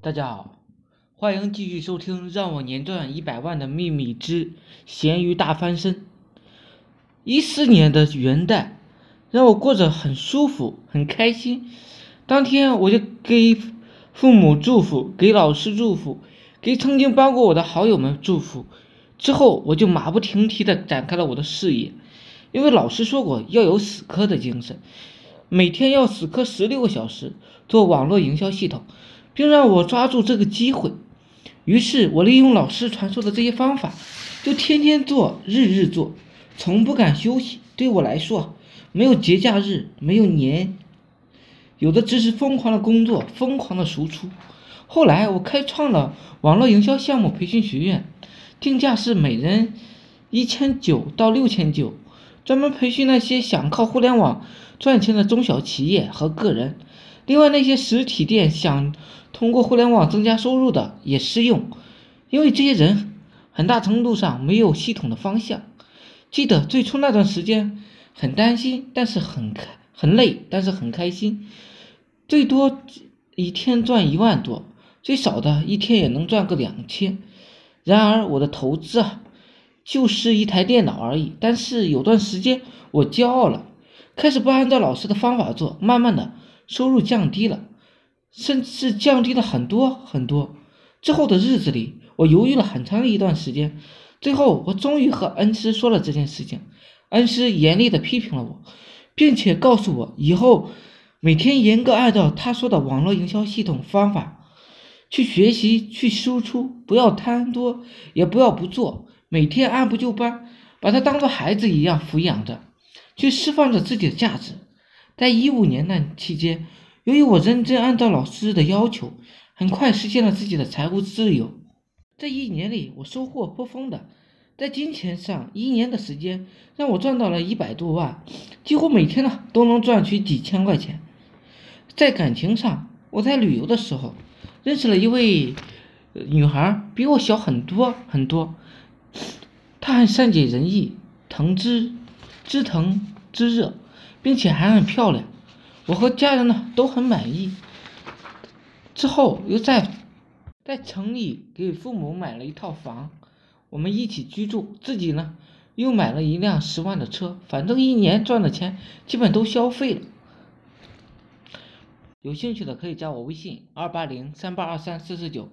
大家好，欢迎继续收听《让我年赚一百万的秘密之咸鱼大翻身》。一四年的元旦，让我过着很舒服、很开心。当天我就给父母祝福，给老师祝福，给曾经帮过我的好友们祝福。之后我就马不停蹄地展开了我的事业，因为老师说过要有死磕的精神，每天要死磕十六个小时做网络营销系统。并让我抓住这个机会，于是我利用老师传授的这些方法，就天天做，日日做，从不敢休息。对我来说，没有节假日，没有年，有的只是疯狂的工作，疯狂的输出。后来我开创了网络营销项目培训学院，定价是每人一千九到六千九，专门培训那些想靠互联网赚钱的中小企业和个人。另外，那些实体店想通过互联网增加收入的也适用，因为这些人很大程度上没有系统的方向。记得最初那段时间很担心，但是很开很累，但是很开心。最多一天赚一万多，最少的一天也能赚个两千。然而我的投资啊，就是一台电脑而已。但是有段时间我骄傲了，开始不按照老师的方法做，慢慢的。收入降低了，甚至降低了很多很多。之后的日子里，我犹豫了很长一段时间，最后我终于和恩师说了这件事情。恩师严厉的批评了我，并且告诉我以后每天严格按照他说的网络营销系统方法去学习、去输出，不要贪多，也不要不做，每天按部就班，把他当做孩子一样抚养着，去释放着自己的价值。在一五年那期间，由于我认真按照老师的要求，很快实现了自己的财务自由。这一年里，我收获颇丰的，在金钱上，一年的时间让我赚到了一百多万，几乎每天呢都能赚取几千块钱。在感情上，我在旅游的时候认识了一位女孩，比我小很多很多，她很善解人意，疼之知疼知热。并且还很漂亮，我和家人呢都很满意。之后又在在城里给父母买了一套房，我们一起居住。自己呢又买了一辆十万的车，反正一年赚的钱基本都消费了。有兴趣的可以加我微信：二八零三八二三四四九，